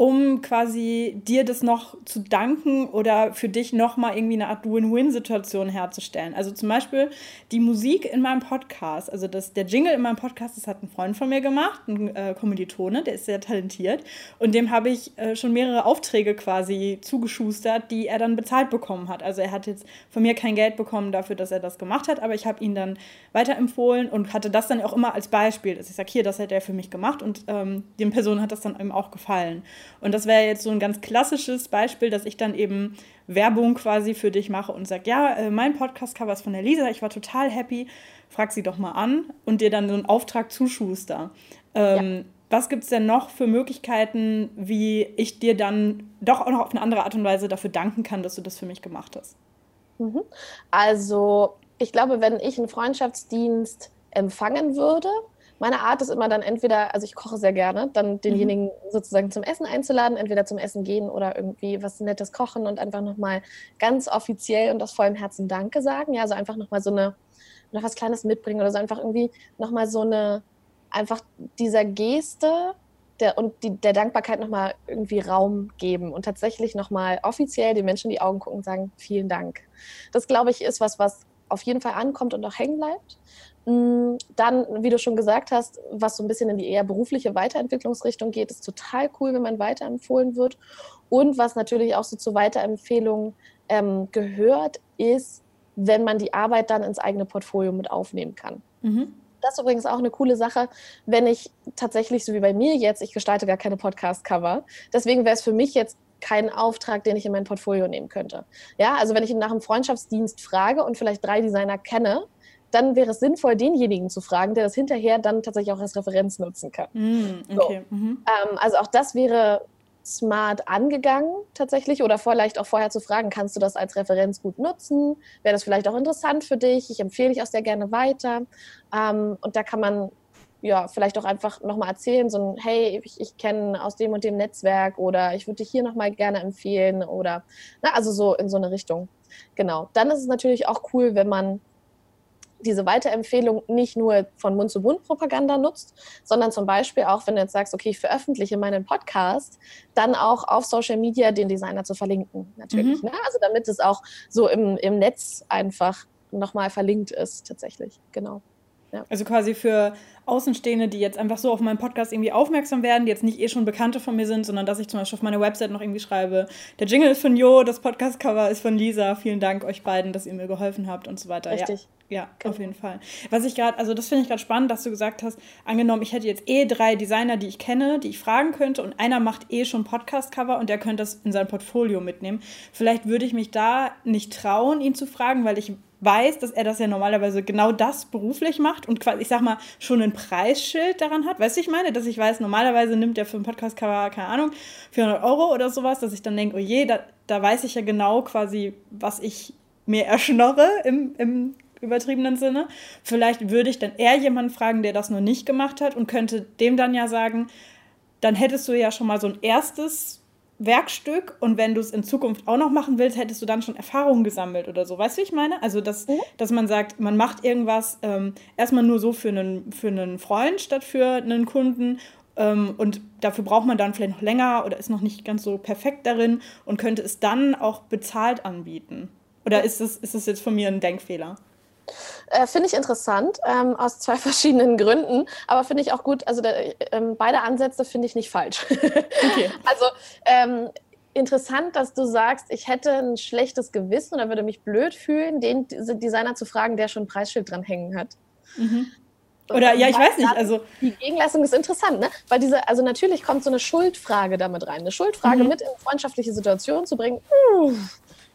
um quasi dir das noch zu danken oder für dich nochmal irgendwie eine Art Win-Win-Situation herzustellen. Also zum Beispiel die Musik in meinem Podcast, also das, der Jingle in meinem Podcast, das hat ein Freund von mir gemacht, ein äh, Kommilitone, der ist sehr talentiert und dem habe ich äh, schon mehrere Aufträge quasi zugeschustert, die er dann bezahlt bekommen hat. Also er hat jetzt von mir kein Geld bekommen dafür, dass er das gemacht hat, aber ich habe ihn dann weiterempfohlen und hatte das dann auch immer als Beispiel, dass ich sage, hier, das hat er für mich gemacht und ähm, den Personen hat das dann eben auch gefallen. Und das wäre jetzt so ein ganz klassisches Beispiel, dass ich dann eben Werbung quasi für dich mache und sage, ja, äh, mein Podcast-Cover ist von der Lisa, ich war total happy, frag sie doch mal an und dir dann so einen Auftrag zuschuster. Ähm, ja. Was gibt es denn noch für Möglichkeiten, wie ich dir dann doch auch noch auf eine andere Art und Weise dafür danken kann, dass du das für mich gemacht hast? Mhm. Also, ich glaube, wenn ich einen Freundschaftsdienst empfangen würde, meine Art ist immer dann entweder, also ich koche sehr gerne, dann denjenigen mhm. sozusagen zum Essen einzuladen, entweder zum Essen gehen oder irgendwie was Nettes kochen und einfach nochmal ganz offiziell und aus vollem Herzen Danke sagen. Ja, also einfach nochmal so eine, noch was Kleines mitbringen oder so einfach irgendwie nochmal so eine, einfach dieser Geste der, und die, der Dankbarkeit nochmal irgendwie Raum geben und tatsächlich nochmal offiziell den Menschen in die Augen gucken und sagen, vielen Dank. Das, glaube ich, ist was, was auf jeden Fall ankommt und auch hängen bleibt. Mm, dann, wie du schon gesagt hast, was so ein bisschen in die eher berufliche Weiterentwicklungsrichtung geht, ist total cool, wenn man weiterempfohlen wird. Und was natürlich auch so zur Weiterempfehlung ähm, gehört, ist, wenn man die Arbeit dann ins eigene Portfolio mit aufnehmen kann. Mhm. Das ist übrigens auch eine coole Sache, wenn ich tatsächlich, so wie bei mir jetzt, ich gestalte gar keine Podcast-Cover. Deswegen wäre es für mich jetzt kein Auftrag, den ich in mein Portfolio nehmen könnte. Ja, also wenn ich nach einem Freundschaftsdienst frage und vielleicht drei Designer kenne, dann wäre es sinnvoll, denjenigen zu fragen, der das hinterher dann tatsächlich auch als Referenz nutzen kann. Mm, okay. so. mhm. ähm, also auch das wäre smart angegangen tatsächlich oder vielleicht auch vorher zu fragen, kannst du das als Referenz gut nutzen? Wäre das vielleicht auch interessant für dich? Ich empfehle dich auch sehr gerne weiter. Ähm, und da kann man ja, vielleicht auch einfach nochmal erzählen, so ein, hey, ich, ich kenne aus dem und dem Netzwerk oder ich würde dich hier nochmal gerne empfehlen oder, na, also so in so eine Richtung. Genau. Dann ist es natürlich auch cool, wenn man diese Weiterempfehlung nicht nur von Mund-zu-Mund-Propaganda nutzt, sondern zum Beispiel auch, wenn du jetzt sagst, okay, ich veröffentliche meinen Podcast, dann auch auf Social Media den Designer zu verlinken, natürlich. Mhm. Ne? Also damit es auch so im, im Netz einfach nochmal verlinkt ist, tatsächlich. Genau. Ja. Also quasi für Außenstehende, die jetzt einfach so auf meinen Podcast irgendwie aufmerksam werden, die jetzt nicht eh schon Bekannte von mir sind, sondern dass ich zum Beispiel auf meiner Website noch irgendwie schreibe, der Jingle ist von Jo, das Podcast-Cover ist von Lisa, vielen Dank euch beiden, dass ihr mir geholfen habt und so weiter. Richtig. Ja, ja genau. auf jeden Fall. Was ich gerade, also das finde ich gerade spannend, dass du gesagt hast, angenommen, ich hätte jetzt eh drei Designer, die ich kenne, die ich fragen könnte und einer macht eh schon Podcast-Cover und der könnte das in sein Portfolio mitnehmen. Vielleicht würde ich mich da nicht trauen, ihn zu fragen, weil ich weiß, dass er das ja normalerweise genau das beruflich macht und quasi, ich sag mal, schon ein Preisschild daran hat. Weißt du, ich meine, dass ich weiß, normalerweise nimmt er für einen Podcast-Cover, keine Ahnung, 400 Euro oder sowas, dass ich dann denke, oh je, da, da weiß ich ja genau quasi, was ich mir erschnorre im, im übertriebenen Sinne. Vielleicht würde ich dann eher jemanden fragen, der das noch nicht gemacht hat und könnte dem dann ja sagen, dann hättest du ja schon mal so ein erstes Werkstück und wenn du es in Zukunft auch noch machen willst, hättest du dann schon Erfahrungen gesammelt oder so. Weißt du, wie ich meine? Also, dass, mhm. dass man sagt, man macht irgendwas ähm, erstmal nur so für einen, für einen Freund statt für einen Kunden ähm, und dafür braucht man dann vielleicht noch länger oder ist noch nicht ganz so perfekt darin und könnte es dann auch bezahlt anbieten. Oder ist es ist jetzt von mir ein Denkfehler? Äh, finde ich interessant, ähm, aus zwei verschiedenen Gründen, aber finde ich auch gut, also der, ähm, beide Ansätze finde ich nicht falsch. Okay. also ähm, interessant, dass du sagst, ich hätte ein schlechtes Gewissen oder würde mich blöd fühlen, den Designer zu fragen, der schon ein Preisschild dran hängen hat. Mhm. Oder ja, ich weiß nicht. Also die Gegenleistung ist interessant, ne? Weil diese, also natürlich kommt so eine Schuldfrage damit rein. Eine Schuldfrage mhm. mit in freundschaftliche Situationen zu bringen, uh,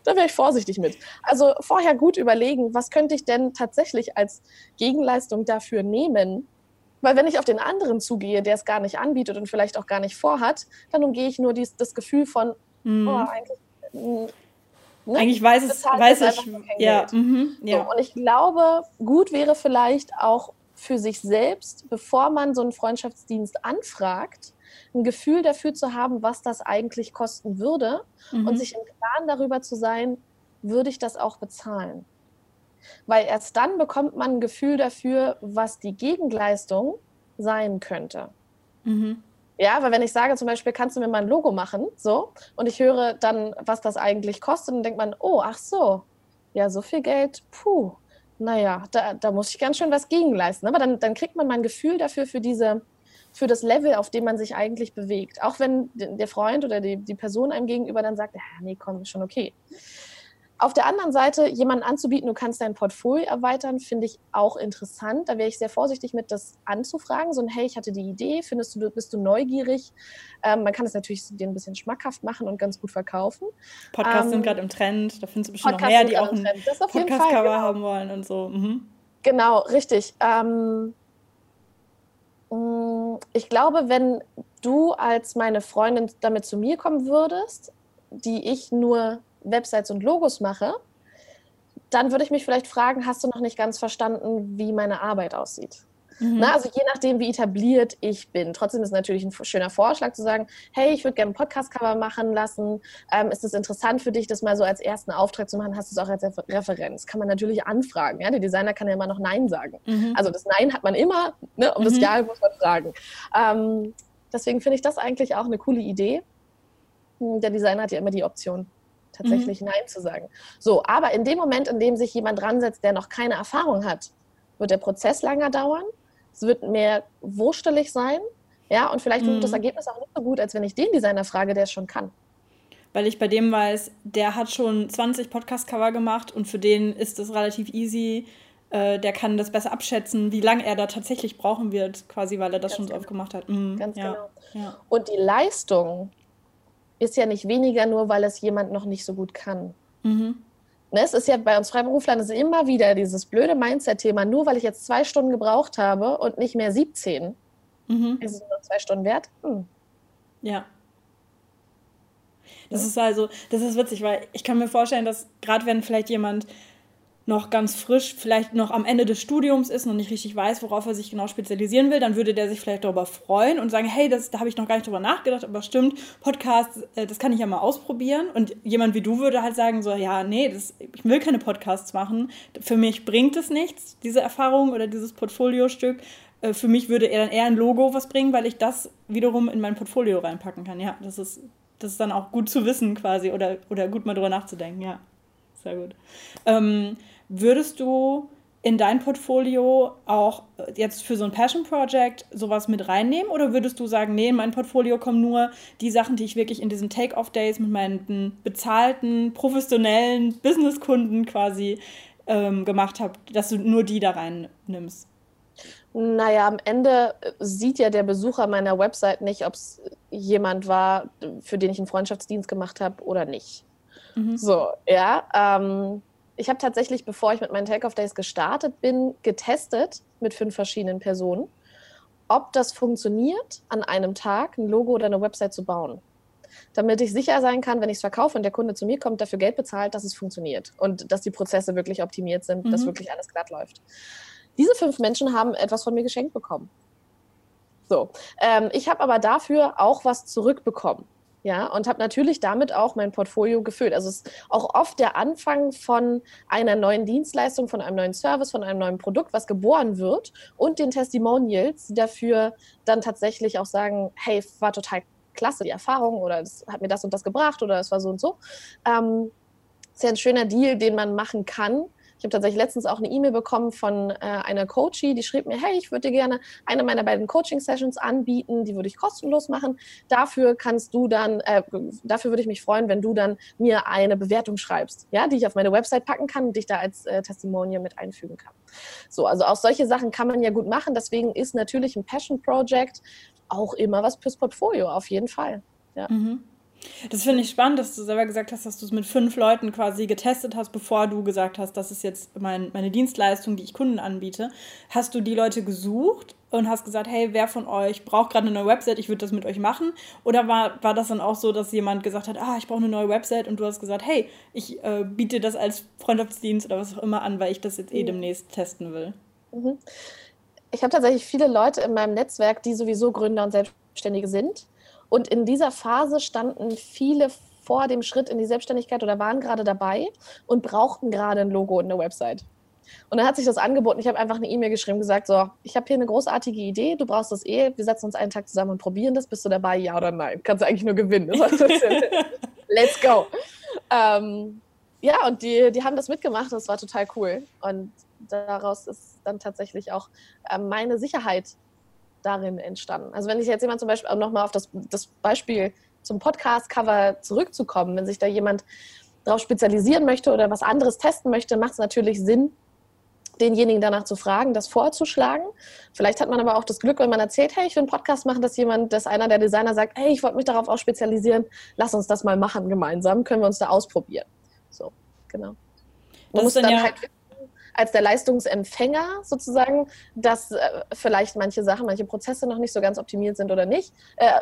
da wäre ich vorsichtig mit. Also vorher gut überlegen, was könnte ich denn tatsächlich als Gegenleistung dafür nehmen? Weil wenn ich auf den anderen zugehe, der es gar nicht anbietet und vielleicht auch gar nicht vorhat, dann umgehe ich nur dies, das Gefühl von, mhm. oh, eigentlich, mm, ne? eigentlich weiß es, weiß ich, ja, mhm, ja. So, und ich glaube, gut wäre vielleicht auch für sich selbst, bevor man so einen Freundschaftsdienst anfragt, ein Gefühl dafür zu haben, was das eigentlich kosten würde mhm. und sich im Klaren darüber zu sein, würde ich das auch bezahlen. Weil erst dann bekommt man ein Gefühl dafür, was die Gegenleistung sein könnte. Mhm. Ja, weil wenn ich sage zum Beispiel, kannst du mir mal ein Logo machen, so, und ich höre dann, was das eigentlich kostet, dann denkt man, oh, ach so, ja, so viel Geld, puh, naja, da, da muss ich ganz schön was gegenleisten. Aber dann, dann kriegt man mal ein Gefühl dafür, für diese, für das Level, auf dem man sich eigentlich bewegt. Auch wenn der Freund oder die, die Person einem gegenüber dann sagt, ja, nee, komm, ist schon okay. Auf der anderen Seite, jemanden anzubieten, du kannst dein Portfolio erweitern, finde ich auch interessant. Da wäre ich sehr vorsichtig mit, das anzufragen. So ein, hey, ich hatte die Idee, findest du, bist du neugierig? Ähm, man kann es natürlich dir ein bisschen schmackhaft machen und ganz gut verkaufen. Podcasts ähm, sind gerade im Trend, da findest du bestimmt Podcasts noch mehr, die auch ein Podcast-Cover genau. haben wollen und so. Mhm. Genau, richtig. Ähm, mm, ich glaube, wenn du als meine Freundin damit zu mir kommen würdest, die ich nur Websites und Logos mache, dann würde ich mich vielleicht fragen, hast du noch nicht ganz verstanden, wie meine Arbeit aussieht? Mhm. Na, also je nachdem, wie etabliert ich bin. Trotzdem ist es natürlich ein schöner Vorschlag zu sagen, hey, ich würde gerne ein Podcast-Cover machen lassen. Ähm, ist es interessant für dich, das mal so als ersten Auftrag zu machen? Hast du es auch als Referenz? Kann man natürlich anfragen. Ja? Der Designer kann ja immer noch Nein sagen. Mhm. Also das Nein hat man immer, ne? um mhm. das Ja muss man fragen. Ähm, deswegen finde ich das eigentlich auch eine coole Idee. Hm, der Designer hat ja immer die Option tatsächlich mhm. Nein zu sagen. So, aber in dem Moment, in dem sich jemand dran setzt, der noch keine Erfahrung hat, wird der Prozess länger dauern. Es wird mehr wurstelig sein. Ja, und vielleicht mhm. wird das Ergebnis auch nicht so gut, als wenn ich den Designer frage, der es schon kann. Weil ich bei dem weiß, der hat schon 20 Podcast-Cover gemacht und für den ist das relativ easy. Äh, der kann das besser abschätzen, wie lange er da tatsächlich brauchen wird, quasi, weil er das Ganz schon so genau. oft gemacht hat. Mhm. Ganz ja. genau. Ja. Und die Leistung, ist ja nicht weniger, nur weil es jemand noch nicht so gut kann. Mhm. Ne, es ist ja bei uns Freiberuflern ist immer wieder dieses blöde Mindset-Thema, nur weil ich jetzt zwei Stunden gebraucht habe und nicht mehr 17, mhm. ist es nur zwei Stunden wert. Hm. Ja. Das ist also, das ist witzig, weil ich kann mir vorstellen, dass gerade wenn vielleicht jemand noch ganz frisch, vielleicht noch am Ende des Studiums ist, noch nicht richtig weiß, worauf er sich genau spezialisieren will, dann würde der sich vielleicht darüber freuen und sagen, hey, das, da habe ich noch gar nicht drüber nachgedacht, aber stimmt, Podcast, äh, das kann ich ja mal ausprobieren. Und jemand wie du würde halt sagen, so, ja, nee, das, ich will keine Podcasts machen. Für mich bringt es nichts, diese Erfahrung oder dieses Portfoliostück. Äh, für mich würde er dann eher ein Logo was bringen, weil ich das wiederum in mein Portfolio reinpacken kann. Ja, das ist, das ist dann auch gut zu wissen quasi oder, oder gut mal drüber nachzudenken, ja. Sehr gut. Ähm, Würdest du in dein Portfolio auch jetzt für so ein Passion Project sowas mit reinnehmen oder würdest du sagen, nee, in mein Portfolio kommen nur die Sachen, die ich wirklich in diesen Take-off-Days mit meinen bezahlten, professionellen Businesskunden quasi ähm, gemacht habe, dass du nur die da reinnimmst? Naja, am Ende sieht ja der Besucher meiner Website nicht, ob es jemand war, für den ich einen Freundschaftsdienst gemacht habe oder nicht. Mhm. So, ja. Ähm, ich habe tatsächlich, bevor ich mit meinen Take-Off-Days gestartet bin, getestet mit fünf verschiedenen Personen, ob das funktioniert, an einem Tag ein Logo oder eine Website zu bauen. Damit ich sicher sein kann, wenn ich es verkaufe und der Kunde zu mir kommt, dafür Geld bezahlt, dass es funktioniert und dass die Prozesse wirklich optimiert sind, mhm. dass wirklich alles glatt läuft. Diese fünf Menschen haben etwas von mir geschenkt bekommen. So, ähm, ich habe aber dafür auch was zurückbekommen ja, und habe natürlich damit auch mein Portfolio gefüllt. Also es ist auch oft der Anfang von einer neuen Dienstleistung, von einem neuen Service, von einem neuen Produkt, was geboren wird und den Testimonials, die dafür dann tatsächlich auch sagen, hey, war total klasse die Erfahrung oder es hat mir das und das gebracht oder es war so und so. Ähm, ist ja ein schöner Deal, den man machen kann. Ich habe tatsächlich letztens auch eine E-Mail bekommen von äh, einer Coachie, die schrieb mir, hey, ich würde dir gerne eine meiner beiden Coaching-Sessions anbieten, die würde ich kostenlos machen. Dafür kannst du dann, äh, dafür würde ich mich freuen, wenn du dann mir eine Bewertung schreibst, ja, die ich auf meine Website packen kann und dich da als äh, Testimonial mit einfügen kann. So, also auch solche Sachen kann man ja gut machen. Deswegen ist natürlich ein Passion Project auch immer was fürs Portfolio, auf jeden Fall. Ja. Mhm. Das finde ich spannend, dass du selber gesagt hast, dass du es mit fünf Leuten quasi getestet hast, bevor du gesagt hast, das ist jetzt mein, meine Dienstleistung, die ich Kunden anbiete. Hast du die Leute gesucht und hast gesagt, hey, wer von euch braucht gerade eine neue Website, ich würde das mit euch machen? Oder war, war das dann auch so, dass jemand gesagt hat, ah, ich brauche eine neue Website und du hast gesagt, hey, ich äh, biete das als Freundschaftsdienst oder was auch immer an, weil ich das jetzt eh mhm. demnächst testen will? Mhm. Ich habe tatsächlich viele Leute in meinem Netzwerk, die sowieso Gründer und Selbstständige sind und in dieser Phase standen viele vor dem Schritt in die Selbstständigkeit oder waren gerade dabei und brauchten gerade ein Logo und eine Website. Und dann hat sich das angeboten. Ich habe einfach eine E-Mail geschrieben, gesagt: So, ich habe hier eine großartige Idee. Du brauchst das eh. Wir setzen uns einen Tag zusammen und probieren das. Bist du dabei? Ja oder nein? Kannst du eigentlich nur gewinnen. Let's go. Ähm, ja, und die, die haben das mitgemacht. Das war total cool. Und daraus ist dann tatsächlich auch äh, meine Sicherheit darin entstanden. Also wenn sich jetzt jemand zum Beispiel, um nochmal auf das, das Beispiel zum Podcast-Cover zurückzukommen, wenn sich da jemand darauf spezialisieren möchte oder was anderes testen möchte, macht es natürlich Sinn, denjenigen danach zu fragen, das vorzuschlagen. Vielleicht hat man aber auch das Glück, wenn man erzählt, hey, ich will einen Podcast machen, dass jemand, dass einer der Designer sagt, hey, ich wollte mich darauf auch spezialisieren, lass uns das mal machen gemeinsam, können wir uns da ausprobieren. So, genau. Man muss dann, dann ja halt als der Leistungsempfänger sozusagen, dass äh, vielleicht manche Sachen, manche Prozesse noch nicht so ganz optimiert sind oder nicht. Äh,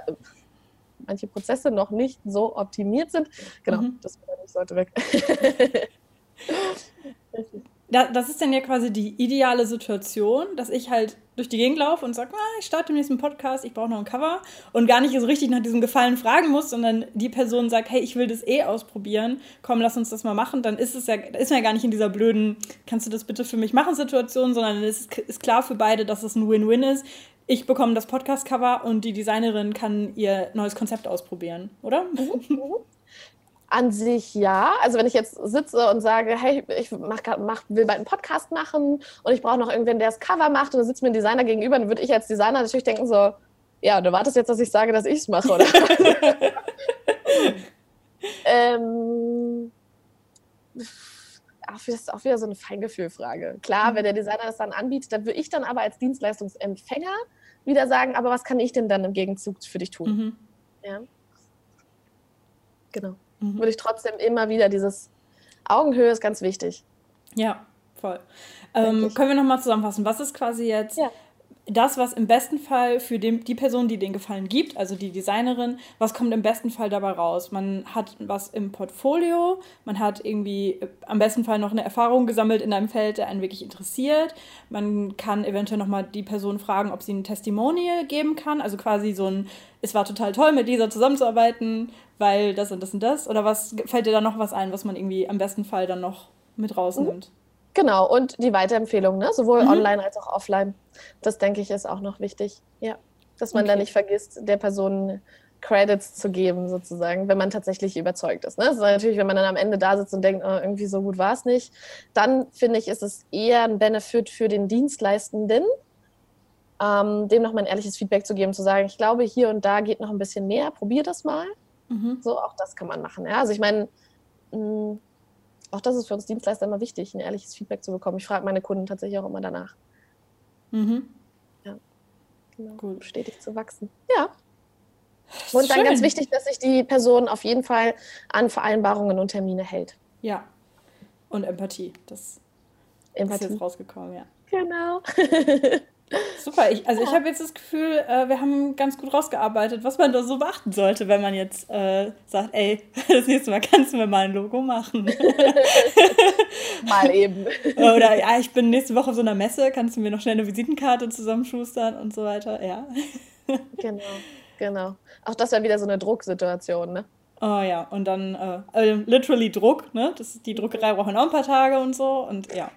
manche Prozesse noch nicht so optimiert sind. Genau, mhm. das sollte weg. das ist dann ja quasi die ideale Situation, dass ich halt durch die Gegend laufe und sage, ah, ich starte demnächst einen Podcast, ich brauche noch ein Cover. Und gar nicht so richtig nach diesem Gefallen fragen muss, sondern die Person sagt, hey, ich will das eh ausprobieren, komm, lass uns das mal machen, dann ist es ja, ist man ja gar nicht in dieser blöden, kannst du das bitte für mich machen? Situation, sondern es ist, ist klar für beide, dass es ein Win-Win ist. Ich bekomme das Podcast-Cover und die Designerin kann ihr neues Konzept ausprobieren, oder? Mhm. mhm. An sich ja. Also wenn ich jetzt sitze und sage, hey, ich mach, mach, will bald einen Podcast machen und ich brauche noch irgendwen, der das Cover macht und da sitzt mir ein Designer gegenüber, dann würde ich als Designer natürlich denken so, ja, du wartest jetzt, dass ich sage, dass ich es mache, oder? ähm, das ist auch wieder so eine Feingefühlfrage. Klar, mhm. wenn der Designer das dann anbietet, dann würde ich dann aber als Dienstleistungsempfänger wieder sagen, aber was kann ich denn dann im Gegenzug für dich tun? Mhm. Ja. Genau mhm. würde ich trotzdem immer wieder dieses Augenhöhe ist ganz wichtig. Ja, voll. Ähm, können wir nochmal zusammenfassen? Was ist quasi jetzt ja. Das, was im besten Fall für den, die Person, die den Gefallen gibt, also die Designerin, was kommt im besten Fall dabei raus? Man hat was im Portfolio, man hat irgendwie äh, am besten Fall noch eine Erfahrung gesammelt in einem Feld, der einen wirklich interessiert. Man kann eventuell nochmal die Person fragen, ob sie ein Testimonial geben kann, also quasi so ein, es war total toll, mit dieser zusammenzuarbeiten weil das und das und das? Oder was fällt dir da noch was ein, was man irgendwie am besten Fall dann noch mit rausnimmt? Genau, und die Weiterempfehlung, ne? sowohl mhm. online als auch offline. Das denke ich ist auch noch wichtig. Ja. Dass man okay. da nicht vergisst, der Person Credits zu geben, sozusagen, wenn man tatsächlich überzeugt ist. Ne? Das ist natürlich, wenn man dann am Ende da sitzt und denkt, oh, irgendwie so gut war es nicht, dann finde ich, ist es eher ein Benefit für den Dienstleistenden, ähm, dem nochmal ein ehrliches Feedback zu geben, zu sagen, ich glaube, hier und da geht noch ein bisschen mehr, probier das mal. Mhm. So, auch das kann man machen. Ja? Also ich meine, mm, auch das ist für uns Dienstleister immer wichtig, ein ehrliches Feedback zu bekommen. Ich frage meine Kunden tatsächlich auch immer danach. Mhm. Ja, genau. Gut. Stetig zu wachsen. Ja. Und dann Schön. ganz wichtig, dass sich die Person auf jeden Fall an Vereinbarungen und Termine hält. Ja. Und Empathie. Das Empathie. ist jetzt rausgekommen, ja. Genau. Super, ich, also ich habe jetzt das Gefühl, äh, wir haben ganz gut rausgearbeitet, was man da so beachten sollte, wenn man jetzt äh, sagt, ey, das nächste Mal kannst du mir mal ein Logo machen. mal eben. Oder ja, ich bin nächste Woche auf so einer Messe, kannst du mir noch schnell eine Visitenkarte zusammenschustern und so weiter, ja. genau, genau. Auch das wäre wieder so eine Drucksituation, ne? Oh ja, und dann äh, also literally Druck, ne? Das, die Druckerei braucht auch ein paar Tage und so und ja.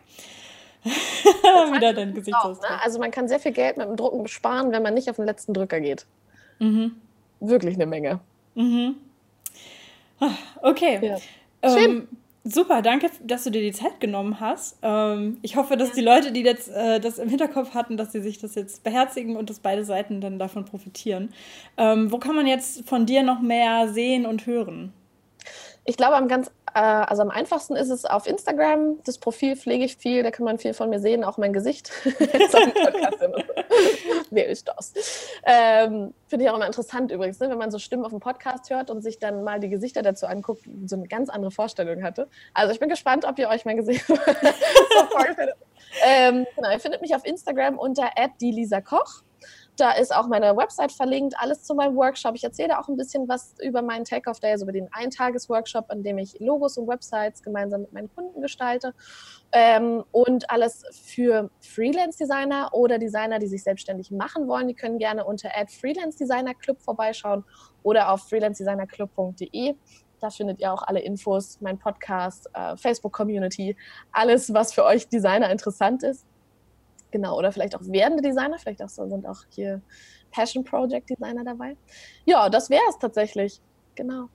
Wieder dein Gesichtsausdruck. Ne? Also man kann sehr viel Geld mit dem Drucken besparen, wenn man nicht auf den letzten Drücker geht. Mhm. Wirklich eine Menge. Mhm. Ah, okay. Ja. Ähm, Super, danke, dass du dir die Zeit genommen hast. Ähm, ich hoffe, dass ja. die Leute, die jetzt äh, das im Hinterkopf hatten, dass sie sich das jetzt beherzigen und dass beide Seiten dann davon profitieren. Ähm, wo kann man jetzt von dir noch mehr sehen und hören? Ich glaube, am ganz also am einfachsten ist es auf Instagram. Das Profil pflege ich viel, da kann man viel von mir sehen, auch mein Gesicht. Wer ist das? Ähm, Finde ich auch immer interessant übrigens, ne? wenn man so Stimmen auf dem Podcast hört und sich dann mal die Gesichter dazu anguckt, so eine ganz andere Vorstellung hatte. Also ich bin gespannt, ob ihr euch mein Gesicht so vorstellt. Ähm, genau, ihr findet mich auf Instagram unter die Lisa Koch. Da ist auch meine Website verlinkt, alles zu meinem Workshop. Ich erzähle auch ein bisschen was über meinen Take-Off Day, also über den Eintages-Workshop, an dem ich Logos und Websites gemeinsam mit meinen Kunden gestalte. Ähm, und alles für Freelance-Designer oder Designer, die sich selbstständig machen wollen. Die können gerne unter Freelance Designer Club vorbeischauen oder auf freelancedesignerclub.de. Da findet ihr auch alle Infos, mein Podcast, äh, Facebook-Community, alles, was für euch Designer interessant ist. Genau, oder vielleicht auch werdende Designer, vielleicht auch so, sind auch hier Passion Project Designer dabei. Ja, das wäre es tatsächlich. Genau.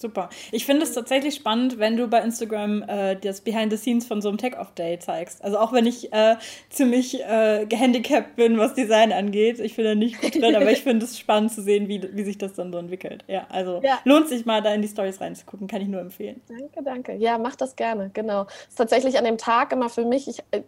Super. Ich finde es tatsächlich spannend, wenn du bei Instagram äh, das Behind the Scenes von so einem Tech-Off-Day zeigst. Also auch wenn ich äh, ziemlich äh, gehandicapt bin, was Design angeht. Ich bin da nicht gut drin, aber ich finde es spannend zu sehen, wie, wie sich das dann so entwickelt. Ja, also ja. lohnt sich mal da in die Stories reinzugucken, kann ich nur empfehlen. Danke, danke. Ja, mach das gerne, genau. Das ist tatsächlich an dem Tag immer für mich, ich äh,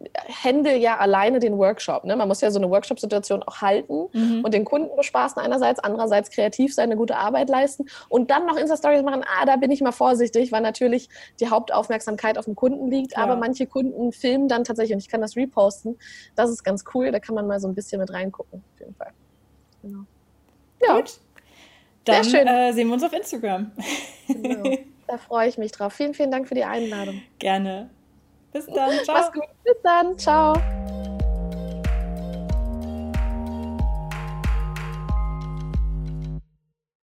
handle ja alleine den Workshop. Ne? Man muss ja so eine Workshop-Situation auch halten mhm. und den Kunden bespaßen einerseits, andererseits kreativ sein, eine gute Arbeit leisten und dann noch Insta-Stories machen, ah, da bin ich mal vorsichtig, weil natürlich die Hauptaufmerksamkeit auf dem Kunden liegt. Ja. Aber manche Kunden filmen dann tatsächlich und ich kann das reposten. Das ist ganz cool. Da kann man mal so ein bisschen mit reingucken. Auf jeden Fall. Genau. Ja. Gut. Dann äh, sehen wir uns auf Instagram. Genau. Da freue ich mich drauf. Vielen, vielen Dank für die Einladung. Gerne. Bis dann. Ciao. Mach's gut. Bis dann. Ciao.